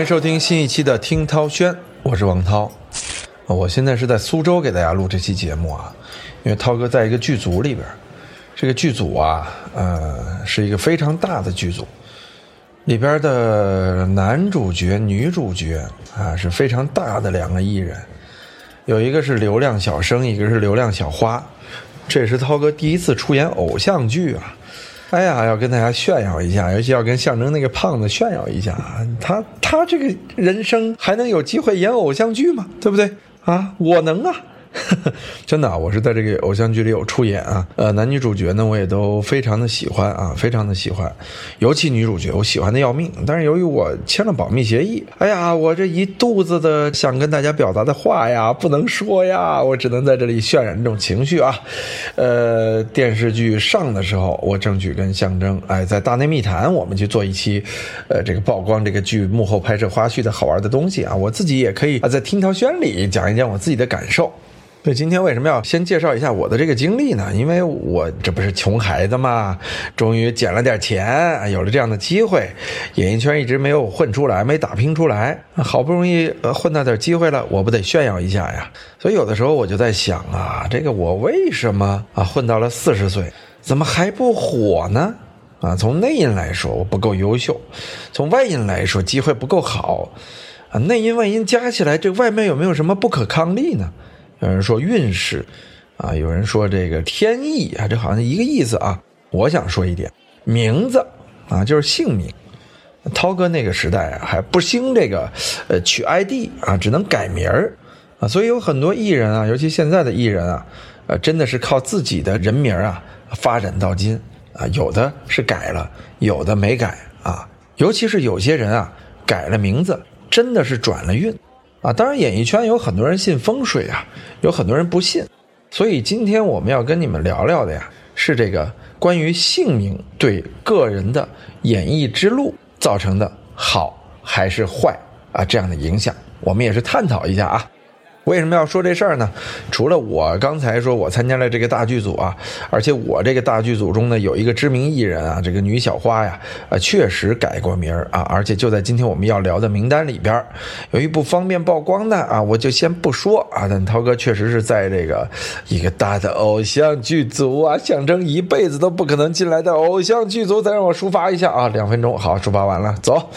欢迎收听新一期的《听涛轩》，我是王涛。我现在是在苏州给大家录这期节目啊，因为涛哥在一个剧组里边，这个剧组啊，呃，是一个非常大的剧组，里边的男主角、女主角啊是非常大的两个艺人，有一个是流量小生，一个是流量小花，这也是涛哥第一次出演偶像剧啊。哎呀，要跟大家炫耀一下，尤其要跟象征那个胖子炫耀一下啊！他他这个人生还能有机会演偶像剧吗？对不对啊？我能啊！真的啊，我是在这个偶像剧里有出演啊，呃，男女主角呢，我也都非常的喜欢啊，非常的喜欢，尤其女主角，我喜欢的要命。但是由于我签了保密协议，哎呀，我这一肚子的想跟大家表达的话呀，不能说呀，我只能在这里渲染这种情绪啊。呃，电视剧上的时候，我争取跟象征，哎，在大内密谈，我们去做一期，呃，这个曝光这个剧幕后拍摄花絮的好玩的东西啊，我自己也可以啊，在听涛轩里讲一讲我自己的感受。对，今天为什么要先介绍一下我的这个经历呢？因为我这不是穷孩子嘛，终于捡了点钱，有了这样的机会。演艺圈一直没有混出来，没打拼出来，好不容易呃混到点机会了，我不得炫耀一下呀？所以有的时候我就在想啊，这个我为什么啊混到了四十岁，怎么还不火呢？啊，从内因来说我不够优秀，从外因来说机会不够好，啊，内因外因加起来，这外面有没有什么不可抗力呢？有人说运势，啊，有人说这个天意啊，这好像一个意思啊。我想说一点，名字啊，就是姓名。涛哥那个时代啊，还不兴这个，呃，取 ID 啊，只能改名儿啊，所以有很多艺人啊，尤其现在的艺人啊，呃，真的是靠自己的人名啊发展到今啊，有的是改了，有的没改啊，尤其是有些人啊，改了名字，真的是转了运。啊，当然，演艺圈有很多人信风水啊，有很多人不信，所以今天我们要跟你们聊聊的呀，是这个关于姓名对个人的演艺之路造成的好还是坏啊这样的影响，我们也是探讨一下啊。为什么要说这事儿呢？除了我刚才说我参加了这个大剧组啊，而且我这个大剧组中呢有一个知名艺人啊，这个女小花呀，啊确实改过名儿啊，而且就在今天我们要聊的名单里边由于不方便曝光呢啊，我就先不说啊。但涛哥确实是在这个一个大的偶像剧组啊，象征一辈子都不可能进来的偶像剧组，再让我抒发一下啊，两分钟好，抒发完了，走。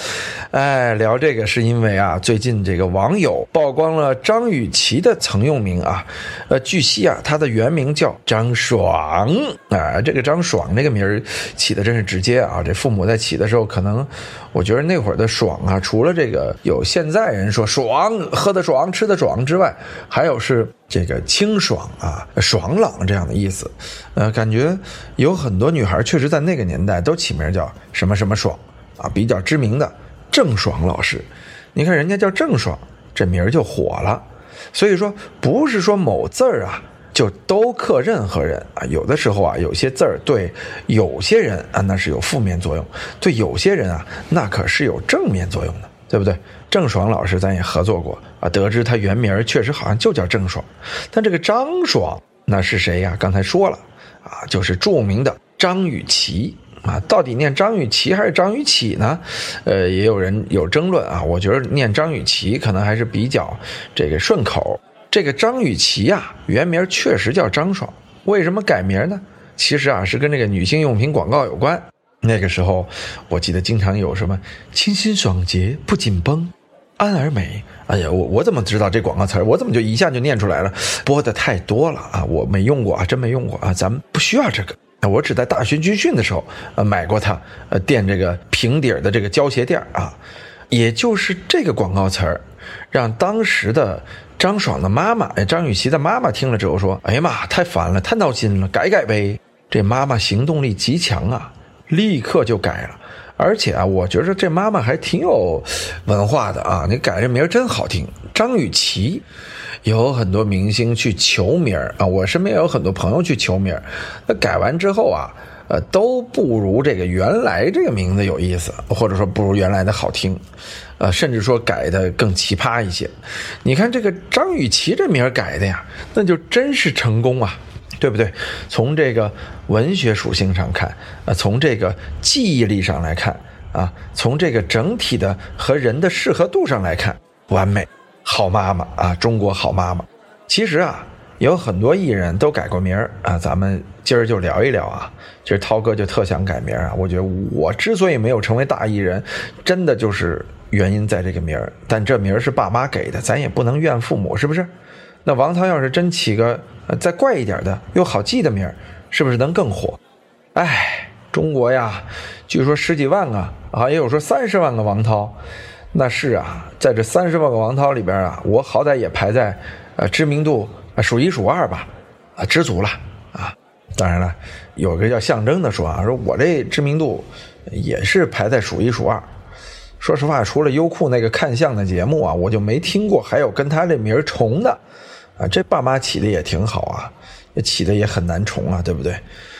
哎，聊这个是因为啊，最近这个网友曝光了张雨其的曾用名啊，呃，据悉啊，他的原名叫张爽啊，这个张爽这个名儿起的真是直接啊。这父母在起的时候，可能我觉得那会儿的爽啊，除了这个有现在人说爽喝的爽吃的爽之外，还有是这个清爽啊、爽朗这样的意思。呃，感觉有很多女孩确实在那个年代都起名叫什么什么爽啊，比较知名的郑爽老师，你看人家叫郑爽，这名儿就火了。所以说，不是说某字儿啊就都克任何人啊。有的时候啊，有些字儿对有些人啊那是有负面作用，对有些人啊那可是有正面作用的，对不对？郑爽老师咱也合作过啊，得知他原名确实好像就叫郑爽，但这个张爽那是谁呀？刚才说了啊，就是著名的张雨绮。啊，到底念张雨绮还是张雨绮呢？呃，也有人有争论啊。我觉得念张雨绮可能还是比较这个顺口。这个张雨绮啊，原名确实叫张爽，为什么改名呢？其实啊，是跟这个女性用品广告有关。那个时候，我记得经常有什么清新爽洁不紧绷，安而美。哎呀，我我怎么知道这广告词？我怎么就一下就念出来了？播的太多了啊，我没用过啊，真没用过啊，咱们不需要这个。我只在大学军训的时候，呃，买过它，呃，垫这个平底儿的这个胶鞋垫啊，也就是这个广告词儿，让当时的张爽的妈妈，张雨绮的妈妈听了之后说：“哎呀妈，太烦了，太闹心了，改改呗。”这妈妈行动力极强啊，立刻就改了，而且啊，我觉得这妈妈还挺有文化的啊，你改这名儿真好听，张雨绮。有很多明星去求名儿啊，我身边有很多朋友去求名儿，那改完之后啊，呃，都不如这个原来这个名字有意思，或者说不如原来的好听，呃，甚至说改的更奇葩一些。你看这个张雨绮这名儿改的呀，那就真是成功啊，对不对？从这个文学属性上看，呃，从这个记忆力上来看，啊，从这个整体的和人的适合度上来看，完美，好妈妈啊，中国好妈妈。其实啊，有很多艺人都改过名儿啊，咱们今儿就聊一聊啊。其实涛哥就特想改名啊，我觉得我之所以没有成为大艺人，真的就是原因在这个名儿。但这名儿是爸妈给的，咱也不能怨父母，是不是？那王涛要是真起个再怪一点的又好记的名儿，是不是能更火？哎，中国呀，据说十几万个啊，也有说三十万个王涛。那是啊，在这三十万个王涛里边啊，我好歹也排在呃知名度数一数二吧，啊，知足了啊。当然了，有个叫象征的说啊，说我这知名度也是排在数一数二。说实话，除了优酷那个看相的节目啊，我就没听过还有跟他这名重的啊。这爸妈起的也挺好啊，起的也很难重啊，对不对？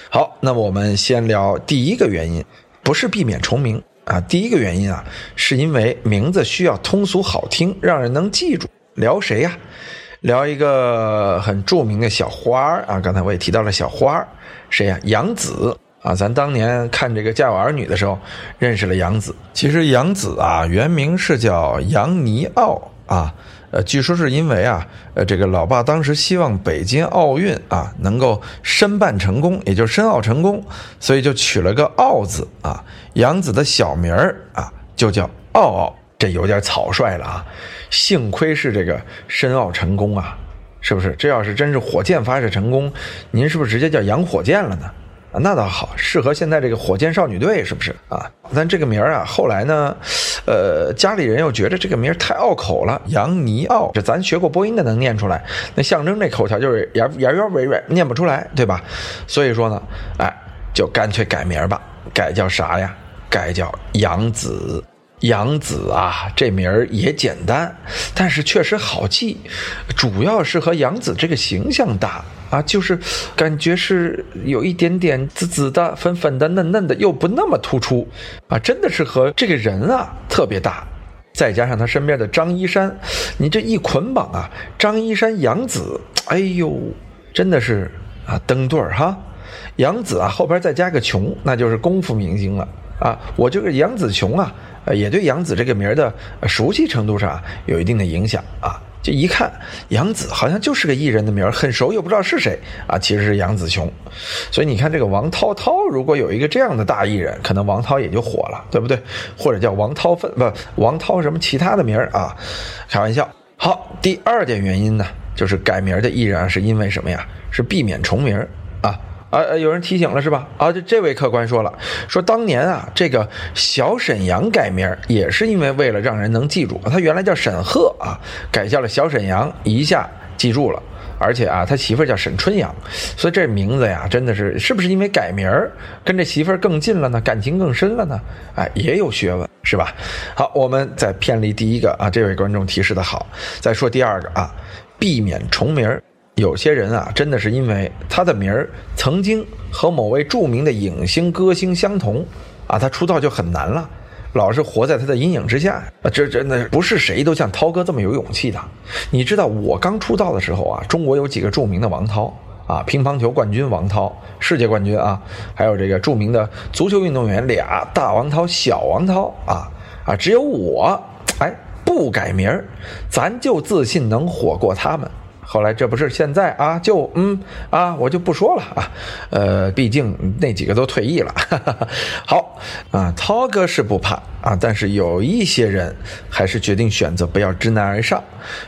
好，那么我们先聊第一个原因，不是避免重名啊。第一个原因啊，是因为名字需要通俗好听，让人能记住。聊谁呀？聊一个很著名的小花儿啊。刚才我也提到了小花儿，谁呀？杨紫啊。咱当年看这个《家有儿女》的时候，认识了杨紫。其实杨紫啊，原名是叫杨尼奥啊。呃，据说是因为啊，呃，这个老爸当时希望北京奥运啊能够申办成功，也就是申奥成功，所以就取了个奥字啊。杨子的小名儿啊就叫奥奥，这有点草率了啊。幸亏是这个申奥成功啊，是不是？这要是真是火箭发射成功，您是不是直接叫杨火箭了呢？那倒好，适合现在这个火箭少女队，是不是啊？但这个名儿啊，后来呢，呃，家里人又觉得这个名儿太拗口了，杨尼奥，这咱学过播音的能念出来，那象征这口条就是呀呀呀喂喂，念不出来，对吧？所以说呢，哎，就干脆改名儿吧，改叫啥呀？改叫杨子。杨子啊，这名儿也简单，但是确实好记，主要是和杨子这个形象搭啊，就是感觉是有一点点紫紫的、粉粉的、嫩嫩的，又不那么突出啊，真的是和这个人啊特别搭。再加上他身边的张一山，你这一捆绑啊，张一山、杨子，哎呦，真的是啊登对儿哈。杨子啊后边再加个琼，那就是功夫明星了啊。我这个杨子琼啊。也对杨紫这个名儿的熟悉程度上有一定的影响啊。就一看杨紫好像就是个艺人的名儿，很熟又不知道是谁啊，其实是杨紫琼。所以你看这个王涛涛，如果有一个这样的大艺人，可能王涛也就火了，对不对？或者叫王涛分不王涛什么其他的名儿啊？开玩笑。好，第二点原因呢，就是改名的艺人啊，是因为什么呀？是避免重名啊。有人提醒了是吧？啊，这这位客官说了，说当年啊，这个小沈阳改名也是因为为了让人能记住，他原来叫沈鹤啊，改叫了小沈阳，一下记住了。而且啊，他媳妇叫沈春阳，所以这名字呀，真的是是不是因为改名儿跟这媳妇更近了呢？感情更深了呢？哎，也有学问是吧？好，我们再偏离第一个啊，这位观众提示的好，再说第二个啊，避免重名儿。有些人啊，真的是因为他的名儿曾经和某位著名的影星、歌星相同，啊，他出道就很难了，老是活在他的阴影之下。啊，这真的不是谁都像涛哥这么有勇气的。你知道我刚出道的时候啊，中国有几个著名的王涛啊，乒乓球冠军王涛，世界冠军啊，还有这个著名的足球运动员俩大王涛、小王涛啊啊，只有我哎不改名儿，咱就自信能火过他们。后来这不是现在啊，就嗯啊，我就不说了啊，呃，毕竟那几个都退役了。哈 哈好啊，涛哥是不怕啊，但是有一些人还是决定选择不要知难而上。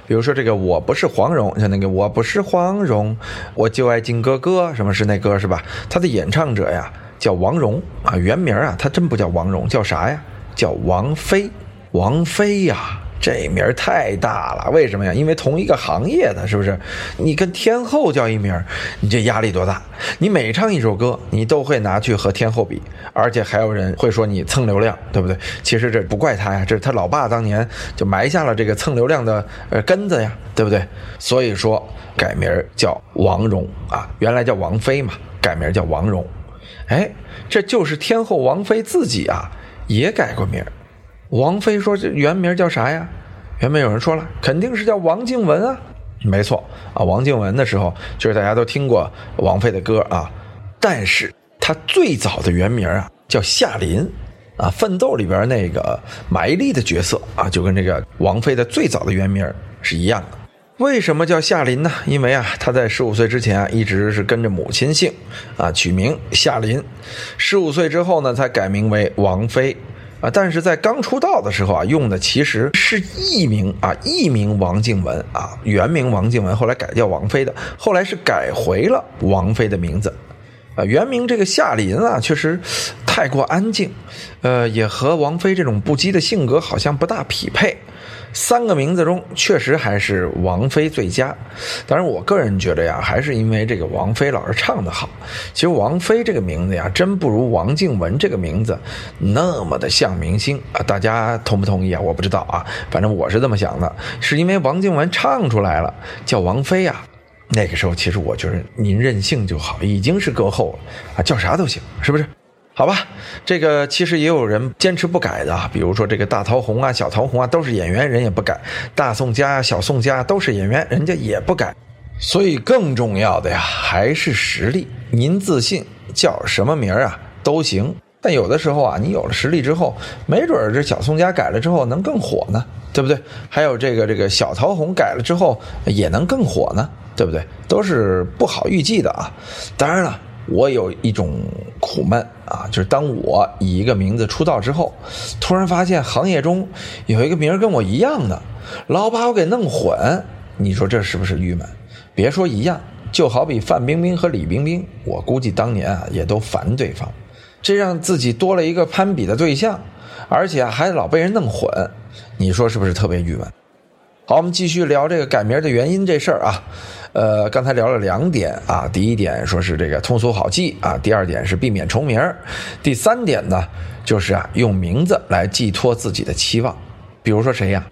比如说这个，我不是黄蓉，像那个我不是黄蓉，我就爱金哥哥，什么是那歌是吧？他的演唱者呀叫王蓉啊，原名啊他真不叫王蓉，叫啥呀？叫王菲，王菲呀。这名太大了，为什么呀？因为同一个行业的，是不是？你跟天后叫一名，你这压力多大？你每唱一首歌，你都会拿去和天后比，而且还有人会说你蹭流量，对不对？其实这不怪他呀，这是他老爸当年就埋下了这个蹭流量的呃根子呀，对不对？所以说改名叫王蓉啊，原来叫王菲嘛，改名叫王蓉。哎，这就是天后王菲自己啊，也改过名。王菲说：“这原名叫啥呀？”原本有人说了，肯定是叫王静雯啊。没错啊，王静雯的时候，就是大家都听过王菲的歌啊。但是她最早的原名啊叫夏琳，啊，《奋斗》里边那个埋力的角色啊，就跟这个王菲的最早的原名是一样的。为什么叫夏琳呢？因为啊，她在十五岁之前啊，一直是跟着母亲姓，啊，取名夏琳。十五岁之后呢，才改名为王菲。啊，但是在刚出道的时候啊，用的其实是艺名啊，艺名王静文啊，原名王静文，后来改叫王菲的，后来是改回了王菲的名字。啊，原名这个夏琳啊，确实太过安静，呃，也和王菲这种不羁的性格好像不大匹配。三个名字中，确实还是王菲最佳。当然，我个人觉得呀，还是因为这个王菲老师唱的好。其实王菲这个名字呀，真不如王静文这个名字那么的像明星啊！大家同不同意啊？我不知道啊，反正我是这么想的，是因为王静文唱出来了，叫王菲呀。那个时候，其实我觉得您任性就好，已经是歌后了啊，叫啥都行，是不是？好吧，这个其实也有人坚持不改的，比如说这个大桃红啊、小桃红啊，都是演员，人也不改；大宋家、小宋家都是演员，人家也不改。所以更重要的呀，还是实力。您自信，叫什么名儿啊都行。但有的时候啊，你有了实力之后，没准儿这小宋家改了之后能更火呢，对不对？还有这个这个小桃红改了之后也能更火呢。对不对？都是不好预计的啊。当然了，我有一种苦闷啊，就是当我以一个名字出道之后，突然发现行业中有一个名跟我一样的，老把我给弄混，你说这是不是郁闷？别说一样，就好比范冰冰和李冰冰，我估计当年啊也都烦对方，这让自己多了一个攀比的对象，而且还老被人弄混，你说是不是特别郁闷？好，我们继续聊这个改名的原因这事儿啊。呃，刚才聊了两点啊，第一点说是这个通俗好记啊，第二点是避免重名第三点呢就是啊用名字来寄托自己的期望，比如说谁呀？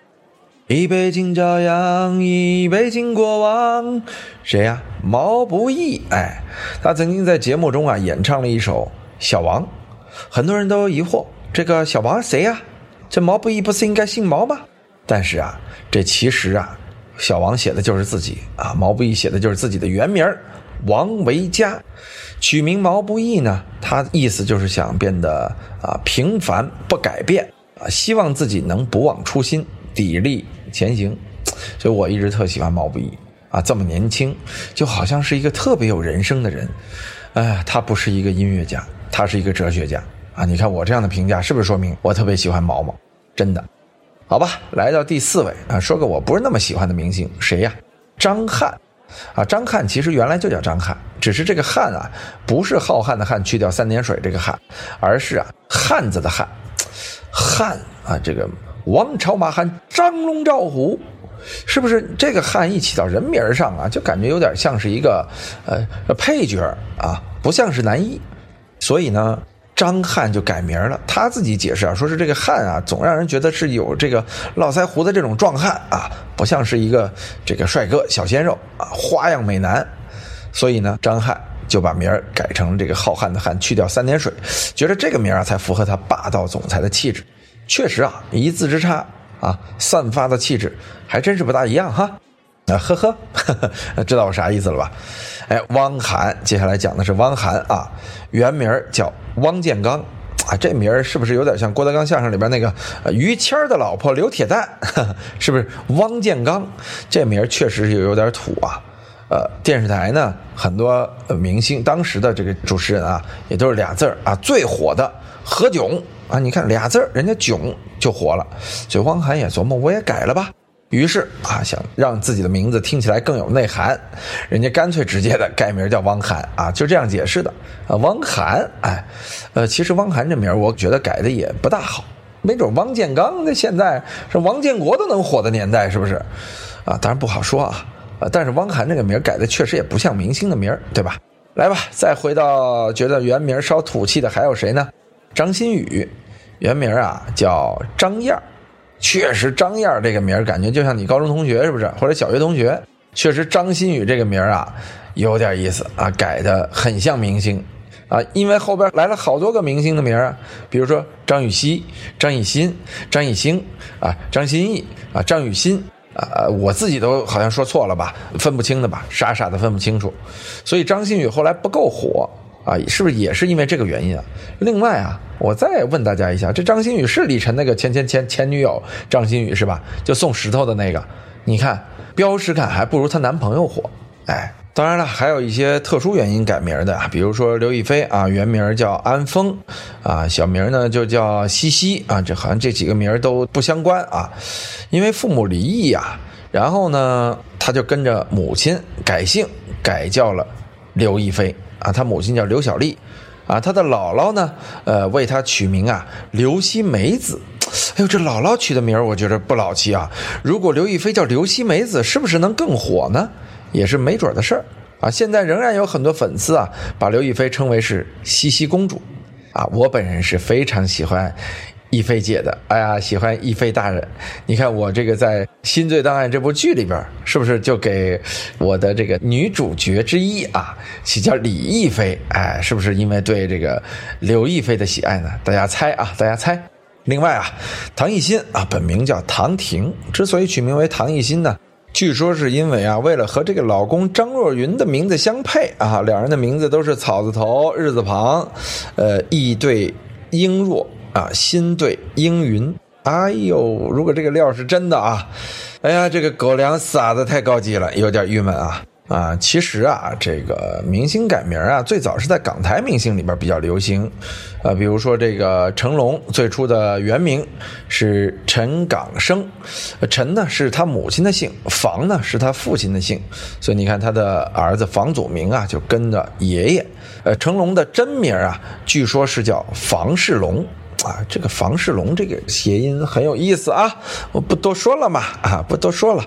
一杯敬朝阳，一杯敬过往，谁呀？毛不易，哎，他曾经在节目中啊演唱了一首《小王》，很多人都疑惑这个小王谁呀？这毛不易不是应该姓毛吗？但是啊，这其实啊。小王写的就是自己啊，毛不易写的就是自己的原名王维嘉，取名毛不易呢，他意思就是想变得啊平凡不改变啊，希望自己能不忘初心，砥砺前行。所以我一直特喜欢毛不易啊，这么年轻，就好像是一个特别有人生的人。哎，他不是一个音乐家，他是一个哲学家啊。你看我这样的评价，是不是说明我特别喜欢毛毛？真的。好吧，来到第四位啊，说个我不是那么喜欢的明星，谁呀？张翰，啊，张翰其实原来就叫张翰，只是这个翰啊，不是浩瀚的瀚，去掉三点水这个翰，而是啊汉子的汉，汉啊，这个王朝马汉张龙赵虎，是不是这个汉一起到人名上啊，就感觉有点像是一个呃配角啊，不像是男一，所以呢。张翰就改名了，他自己解释啊，说是这个汉啊，总让人觉得是有这个络腮胡的这种壮汉啊，不像是一个这个帅哥小鲜肉啊，花样美男，所以呢，张翰就把名改成这个浩瀚的瀚，去掉三点水，觉得这个名啊才符合他霸道总裁的气质。确实啊，一字之差啊，散发的气质还真是不大一样哈。啊呵呵，知道我啥意思了吧？哎，汪涵，接下来讲的是汪涵啊，原名叫汪建刚啊，这名儿是不是有点像郭德纲相声里边那个于谦的老婆刘铁蛋？是不是汪建刚？这名儿确实是有点土啊。呃，电视台呢，很多明星当时的这个主持人啊，也都是俩字儿啊，最火的何炅啊，你看俩字儿，人家囧就火了，所以汪涵也琢磨，我也改了吧。于是啊，想让自己的名字听起来更有内涵，人家干脆直接的改名叫汪涵啊，就这样解释的啊。汪涵，哎，呃，其实汪涵这名我觉得改的也不大好，没准汪建刚那现在是王建国都能火的年代，是不是？啊，当然不好说啊。啊，但是汪涵这个名改的确实也不像明星的名对吧？来吧，再回到觉得原名稍土气的还有谁呢？张馨予，原名啊叫张燕儿。确实，张燕这个名感觉就像你高中同学是不是？或者小学同学？确实，张馨予这个名啊，有点意思啊，改的很像明星啊，因为后边来了好多个明星的名啊，比如说张雨绮、张艺兴、张艺兴啊、张歆艺啊、张雨欣啊，我自己都好像说错了吧，分不清的吧，傻傻的分不清楚。所以张馨予后来不够火啊，是不是也是因为这个原因啊？另外啊，我再问大家一下，这张馨予是李晨那个前前前前女友张馨予是吧？就送石头的那个，你看标识感还不如她男朋友火，哎。当然了，还有一些特殊原因改名的，比如说刘亦菲啊，原名叫安峰，啊，小名呢就叫西西啊，这好像这几个名都不相关啊，因为父母离异呀，然后呢，他就跟着母亲改姓，改叫了刘亦菲啊，他母亲叫刘小丽，啊，他的姥姥呢，呃，为他取名啊刘希梅子，哎呦，这姥姥取的名儿我觉着不老气啊，如果刘亦菲叫刘希梅子，是不是能更火呢？也是没准的事儿啊！现在仍然有很多粉丝啊，把刘亦菲称为是西西公主啊。我本人是非常喜欢亦菲姐的，哎呀，喜欢亦菲大人。你看我这个在《新罪档案》这部剧里边，是不是就给我的这个女主角之一啊，起叫李亦菲？哎，是不是因为对这个刘亦菲的喜爱呢？大家猜啊，大家猜。另外啊，唐艺昕啊，本名叫唐婷，之所以取名为唐艺昕呢？据说是因为啊，为了和这个老公张若昀的名字相配啊，两人的名字都是草字头日字旁，呃，意对英若啊，新对英云。哎呦，如果这个料是真的啊，哎呀，这个狗粮撒的太高级了，有点郁闷啊。啊，其实啊，这个明星改名啊，最早是在港台明星里边比较流行，啊，比如说这个成龙最初的原名是陈港生，陈呢是他母亲的姓，房呢是他父亲的姓，所以你看他的儿子房祖名啊就跟着爷爷。呃，成龙的真名啊，据说是叫房世龙，啊，这个房世龙这个谐音很有意思啊，我不多说了嘛，啊，不多说了。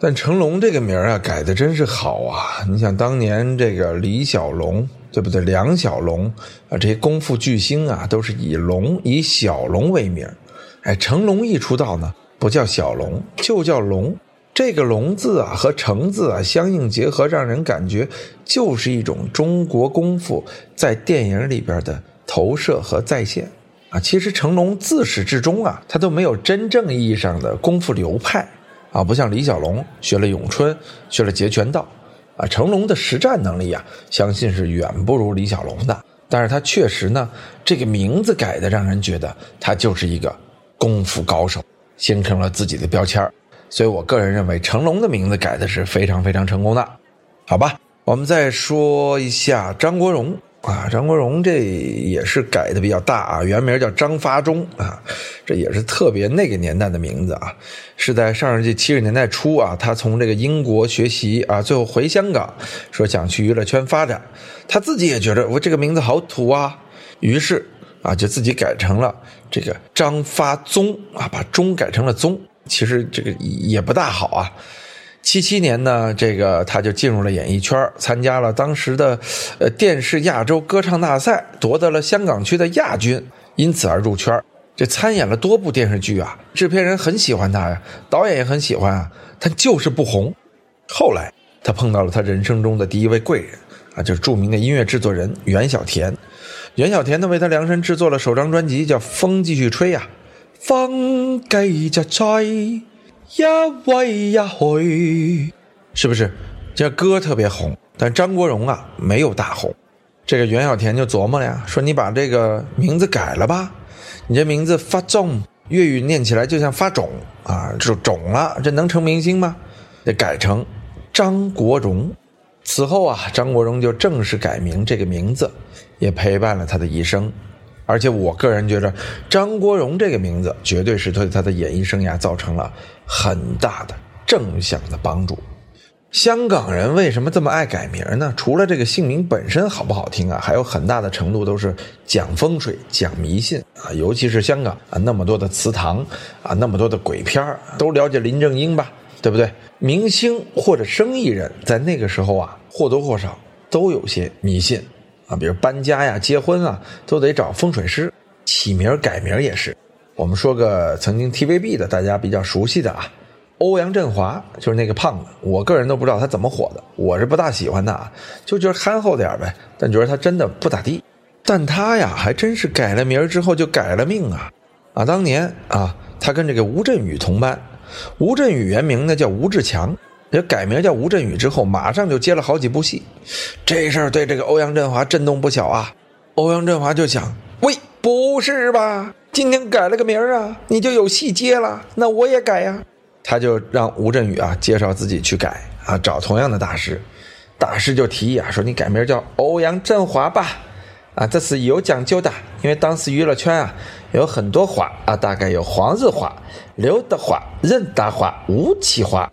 但成龙这个名啊，改的真是好啊！你想当年这个李小龙，对不对？梁小龙啊，这些功夫巨星啊，都是以龙以小龙为名。哎，成龙一出道呢，不叫小龙，就叫龙。这个龙字啊和成字啊相应结合，让人感觉就是一种中国功夫在电影里边的投射和再现啊。其实成龙自始至终啊，他都没有真正意义上的功夫流派。啊，不像李小龙学了咏春，学了截拳道，啊，成龙的实战能力啊，相信是远不如李小龙的。但是他确实呢，这个名字改的让人觉得他就是一个功夫高手，形成了自己的标签所以我个人认为成龙的名字改的是非常非常成功的，好吧？我们再说一下张国荣。啊，张国荣这也是改的比较大啊，原名叫张发忠啊，这也是特别那个年代的名字啊，是在上世纪七十年代初啊，他从这个英国学习啊，最后回香港，说想去娱乐圈发展，他自己也觉得我这个名字好土啊，于是啊，就自己改成了这个张发宗啊，把宗改成了宗，其实这个也不大好啊。七七年呢，这个他就进入了演艺圈，参加了当时的呃电视亚洲歌唱大赛，夺得了香港区的亚军，因此而入圈。这参演了多部电视剧啊，制片人很喜欢他呀，导演也很喜欢啊，他就是不红。后来他碰到了他人生中的第一位贵人啊，就是著名的音乐制作人袁小田。袁小田呢为他量身制作了首张专辑，叫《风继续吹》呀，风继续吹。呀喂呀嘿，是不是？这歌特别红，但张国荣啊没有大红。这个袁小田就琢磨了呀，说你把这个名字改了吧，你这名字发重，粤语念起来就像发肿啊，就肿了，这能成明星吗？得改成张国荣。此后啊，张国荣就正式改名，这个名字也陪伴了他的一生。而且我个人觉得，张国荣这个名字绝对是对他的演艺生涯造成了很大的正向的帮助。香港人为什么这么爱改名呢？除了这个姓名本身好不好听啊，还有很大的程度都是讲风水、讲迷信啊。尤其是香港啊，那么多的祠堂啊，那么多的鬼片都了解林正英吧，对不对？明星或者生意人，在那个时候啊，或多或少都有些迷信。啊，比如搬家呀、结婚啊，都得找风水师。起名改名也是。我们说个曾经 TVB 的大家比较熟悉的啊，欧阳震华就是那个胖子。我个人都不知道他怎么火的，我是不大喜欢他啊，就觉得憨厚点呗。但觉得他真的不咋地。但他呀，还真是改了名之后就改了命啊！啊，当年啊，他跟这个吴镇宇同班。吴镇宇原名呢叫吴志强，这改名叫吴镇宇之后，马上就接了好几部戏，这事儿对这个欧阳震华震动不小啊。欧阳震华就想：喂，不是吧？今天改了个名儿啊，你就有戏接了，那我也改呀。他就让吴镇宇啊介绍自己去改啊，找同样的大师。大师就提议啊，说你改名叫欧阳震华吧。啊，这是有讲究的，因为当时娱乐圈啊有很多华啊，大概有黄日华、刘德华、任达华、吴启华，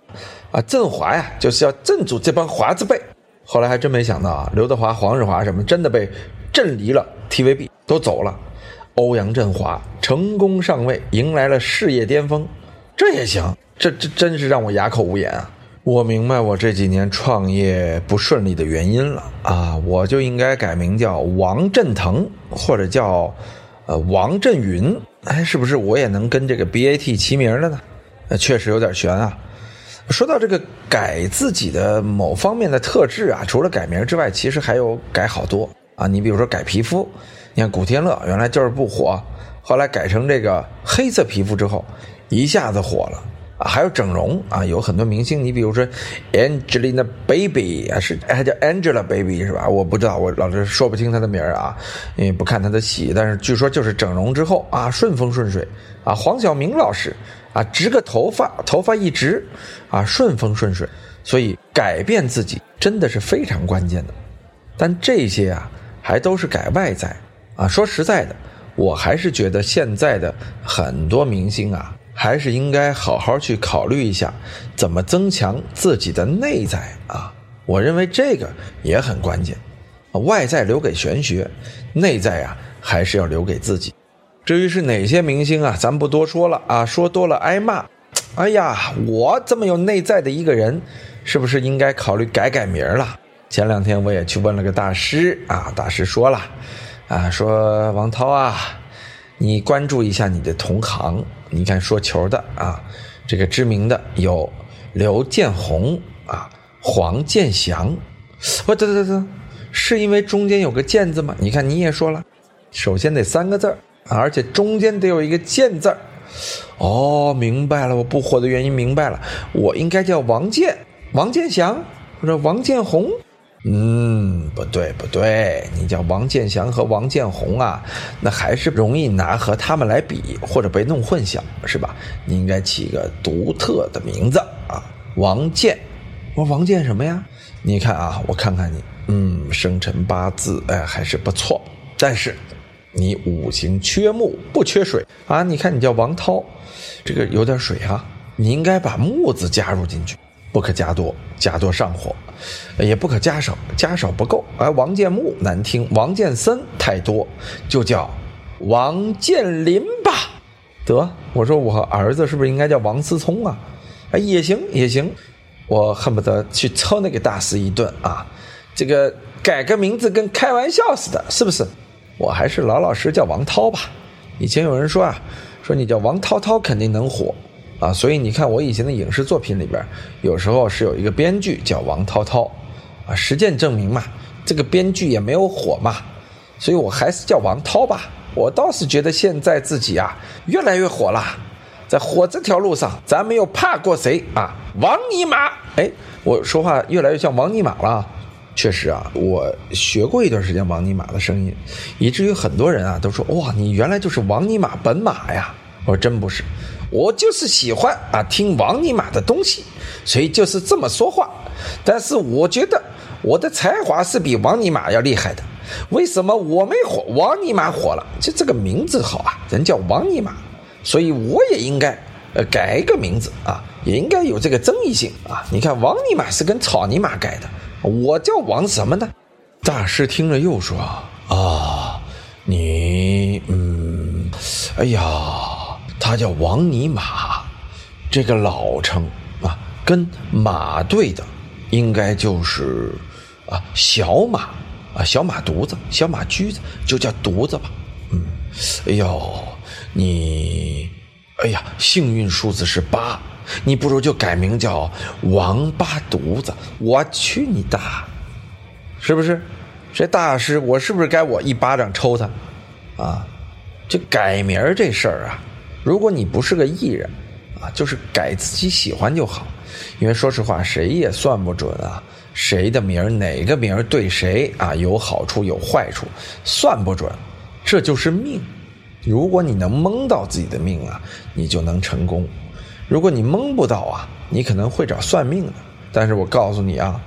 啊，振华呀就是要镇住这帮华字辈。后来还真没想到啊，刘德华、黄日华什么真的被震离了 TVB，都走了。欧阳震华成功上位，迎来了事业巅峰，这也行，这这真是让我哑口无言啊。我明白我这几年创业不顺利的原因了啊！我就应该改名叫王振腾，或者叫呃王振云，哎，是不是我也能跟这个 BAT 齐名了呢？确实有点悬啊。说到这个改自己的某方面的特质啊，除了改名之外，其实还有改好多啊。你比如说改皮肤，你看古天乐原来就是不火，后来改成这个黑色皮肤之后，一下子火了。啊，还有整容啊，有很多明星，你比如说 Angelina Baby 啊，是还叫 Angelababy 是吧？我不知道，我老是说不清她的名儿啊，因为不看她的戏。但是据说就是整容之后啊，顺风顺水啊。黄晓明老师啊，植个头发，头发一直啊，顺风顺水。所以改变自己真的是非常关键的。但这些啊，还都是改外在啊。说实在的，我还是觉得现在的很多明星啊。还是应该好好去考虑一下，怎么增强自己的内在啊！我认为这个也很关键。外在留给玄学，内在啊还是要留给自己。至于是哪些明星啊，咱不多说了啊，说多了挨骂。哎呀，我这么有内在的一个人，是不是应该考虑改改名了？前两天我也去问了个大师啊，大师说了，啊，说王涛啊。你关注一下你的同行，你看说球的啊，这个知名的有刘建宏啊、黄健翔，哦，对对对，是因为中间有个“建”字吗？你看你也说了，首先得三个字儿，而且中间得有一个“建”字儿。哦，明白了，我不火的原因明白了，我应该叫王健、王健祥或者王建宏。嗯，不对不对，你叫王建祥和王建宏啊，那还是容易拿和他们来比，或者被弄混淆，是吧？你应该起一个独特的名字啊，王建。我说王建什么呀？你看啊，我看看你，嗯，生辰八字哎还是不错，但是你五行缺木不缺水啊。你看你叫王涛，这个有点水啊，你应该把木字加入进去。不可加多，加多上火；也不可加少，加少不够。而王建木难听，王建森太多，就叫王建林吧。得，我说我儿子是不是应该叫王思聪啊？哎，也行也行，我恨不得去抽那个大师一顿啊！这个改个名字跟开玩笑似的，是不是？我还是老老实叫王涛吧。以前有人说啊，说你叫王涛涛肯定能火。啊，所以你看，我以前的影视作品里边，有时候是有一个编剧叫王涛涛，啊，实践证明嘛，这个编剧也没有火嘛，所以我还是叫王涛吧。我倒是觉得现在自己啊，越来越火了，在火这条路上，咱没有怕过谁啊？王尼玛！哎，我说话越来越像王尼玛了。确实啊，我学过一段时间王尼玛的声音，以至于很多人啊都说，哇，你原来就是王尼玛本马呀。我说真不是。我就是喜欢啊听王尼玛的东西，所以就是这么说话。但是我觉得我的才华是比王尼玛要厉害的。为什么我没火，王尼玛火了？就这个名字好啊，人叫王尼玛，所以我也应该呃改一个名字啊，也应该有这个争议性啊。你看王尼玛是跟草泥马改的，我叫王什么呢？大师听了又说啊，你嗯，哎呀。他叫王尼玛，这个老称啊，跟马对的，应该就是啊小马啊小马犊子、小马驹子，就叫犊子吧。嗯，哎呦，你，哎呀，幸运数字是八，你不如就改名叫王八犊子。我去你大，是不是？这大师，我是不是该我一巴掌抽他？啊，这改名这事儿啊。如果你不是个艺人，啊，就是改自己喜欢就好。因为说实话，谁也算不准啊，谁的名儿哪个名儿对谁啊有好处有坏处，算不准。这就是命。如果你能蒙到自己的命啊，你就能成功；如果你蒙不到啊，你可能会找算命的。但是我告诉你啊，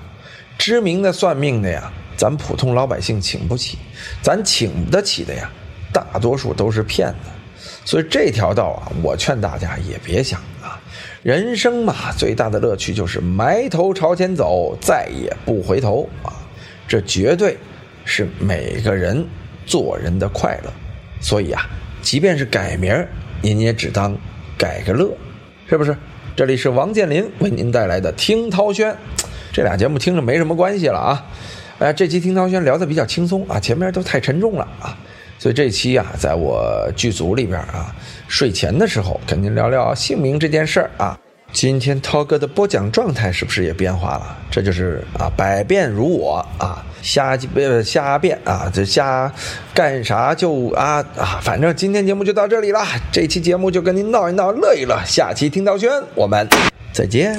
知名的算命的呀，咱普通老百姓请不起，咱请得起的呀，大多数都是骗子。所以这条道啊，我劝大家也别想啊。人生嘛，最大的乐趣就是埋头朝前走，再也不回头啊。这绝对是每个人做人的快乐。所以啊。即便是改名您也只当改个乐，是不是？这里是王健林为您带来的《听涛轩》，这俩节目听着没什么关系了啊。哎，这期《听涛轩》聊得比较轻松啊，前面都太沉重了啊。所以这期啊，在我剧组里边啊，睡前的时候跟您聊聊姓名这件事儿啊。今天涛哥的播讲状态是不是也变化了？这就是啊，百变如我啊，瞎呃瞎变啊，这瞎干啥就啊啊，反正今天节目就到这里了。这期节目就跟您闹一闹，乐一乐。下期听道轩，我们再见。